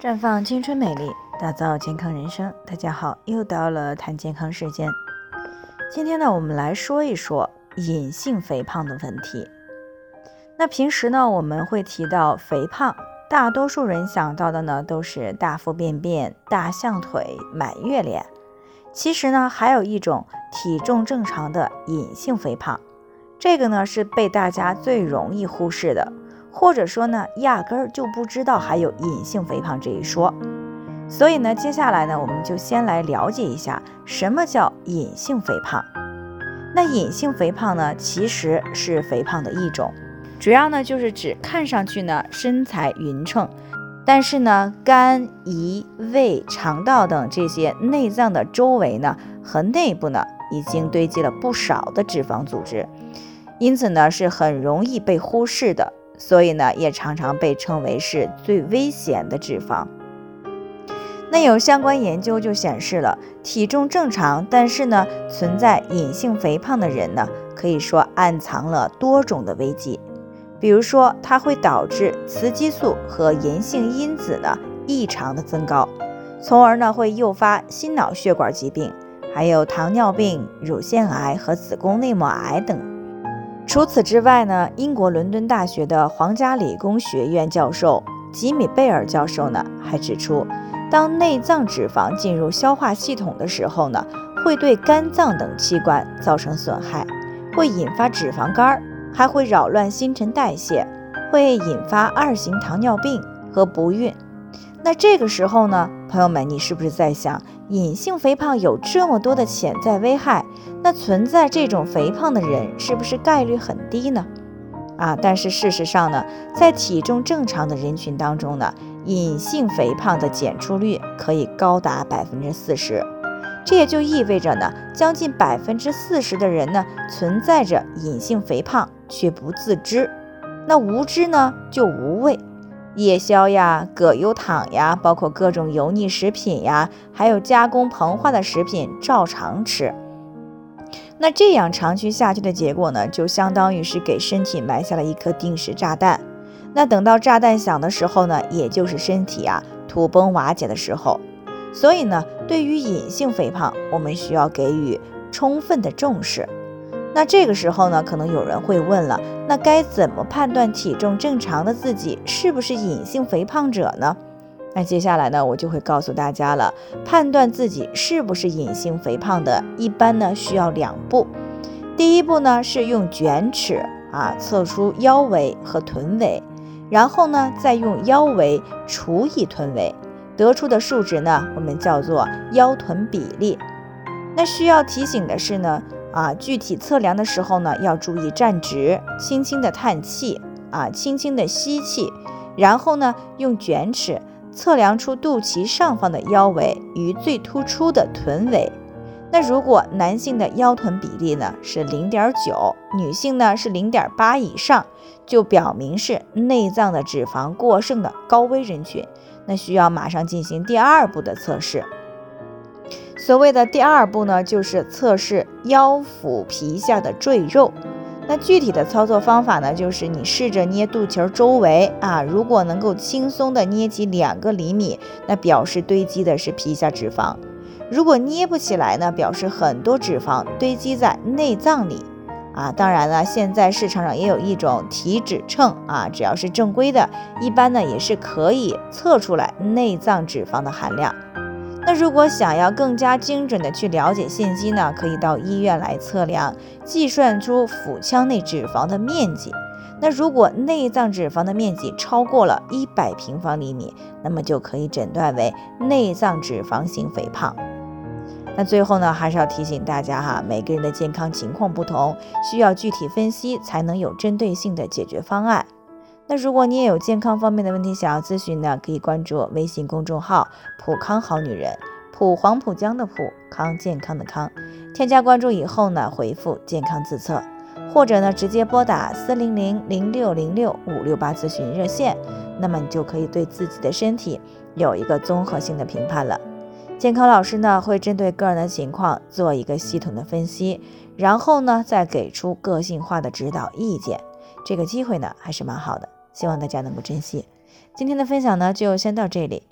绽放青春美丽，打造健康人生。大家好，又到了谈健康时间。今天呢，我们来说一说隐性肥胖的问题。那平时呢，我们会提到肥胖，大多数人想到的呢，都是大腹便便、大象腿、满月脸。其实呢，还有一种体重正常的隐性肥胖，这个呢，是被大家最容易忽视的。或者说呢，压根儿就不知道还有隐性肥胖这一说。所以呢，接下来呢，我们就先来了解一下什么叫隐性肥胖。那隐性肥胖呢，其实是肥胖的一种，主要呢就是指看上去呢身材匀称，但是呢肝、胰、胃、肠道等这些内脏的周围呢和内部呢已经堆积了不少的脂肪组织，因此呢是很容易被忽视的。所以呢，也常常被称为是最危险的脂肪。那有相关研究就显示了，体重正常，但是呢存在隐性肥胖的人呢，可以说暗藏了多种的危机。比如说，它会导致雌激素和炎性因子呢异常的增高，从而呢会诱发心脑血管疾病，还有糖尿病、乳腺癌和子宫内膜癌等。除此之外呢，英国伦敦大学的皇家理工学院教授吉米贝尔教授呢，还指出，当内脏脂肪进入消化系统的时候呢，会对肝脏等器官造成损害，会引发脂肪肝，还会扰乱新陈代谢，会引发二型糖尿病和不孕。那这个时候呢，朋友们，你是不是在想，隐性肥胖有这么多的潜在危害？那存在这种肥胖的人，是不是概率很低呢？啊，但是事实上呢，在体重正常的人群当中呢，隐性肥胖的检出率可以高达百分之四十。这也就意味着呢，将近百分之四十的人呢，存在着隐性肥胖却不自知。那无知呢，就无畏。夜宵呀、葛优躺呀，包括各种油腻食品呀，还有加工膨化的食品，照常吃。那这样长期下去的结果呢，就相当于是给身体埋下了一颗定时炸弹。那等到炸弹响的时候呢，也就是身体啊土崩瓦解的时候。所以呢，对于隐性肥胖，我们需要给予充分的重视。那这个时候呢，可能有人会问了，那该怎么判断体重正常的自己是不是隐性肥胖者呢？那接下来呢，我就会告诉大家了，判断自己是不是隐性肥胖的，一般呢需要两步。第一步呢是用卷尺啊测出腰围和臀围，然后呢再用腰围除以臀围，得出的数值呢我们叫做腰臀比例。那需要提醒的是呢。啊，具体测量的时候呢，要注意站直，轻轻的叹气，啊，轻轻的吸气，然后呢，用卷尺测量出肚脐上方的腰围与最突出的臀围。那如果男性的腰臀比例呢是零点九，女性呢是零点八以上，就表明是内脏的脂肪过剩的高危人群，那需要马上进行第二步的测试。所谓的第二步呢，就是测试腰腹皮下的赘肉。那具体的操作方法呢，就是你试着捏肚脐周围啊，如果能够轻松的捏起两个厘米，那表示堆积的是皮下脂肪；如果捏不起来呢，表示很多脂肪堆积在内脏里啊。当然了，现在市场上也有一种体脂秤啊，只要是正规的，一般呢也是可以测出来内脏脂肪的含量。那如果想要更加精准的去了解信息呢，可以到医院来测量，计算出腹腔内脂肪的面积。那如果内脏脂肪的面积超过了一百平方厘米，那么就可以诊断为内脏脂肪型肥胖。那最后呢，还是要提醒大家哈，每个人的健康情况不同，需要具体分析才能有针对性的解决方案。那如果你也有健康方面的问题想要咨询呢，可以关注微信公众号“普康好女人”，普黄浦江的普康健康的康，添加关注以后呢，回复“健康自测”，或者呢直接拨打四零零零六零六五六八咨询热线，那么你就可以对自己的身体有一个综合性的评判了。健康老师呢会针对个人的情况做一个系统的分析，然后呢再给出个性化的指导意见。这个机会呢还是蛮好的。希望大家能够珍惜。今天的分享呢，就先到这里。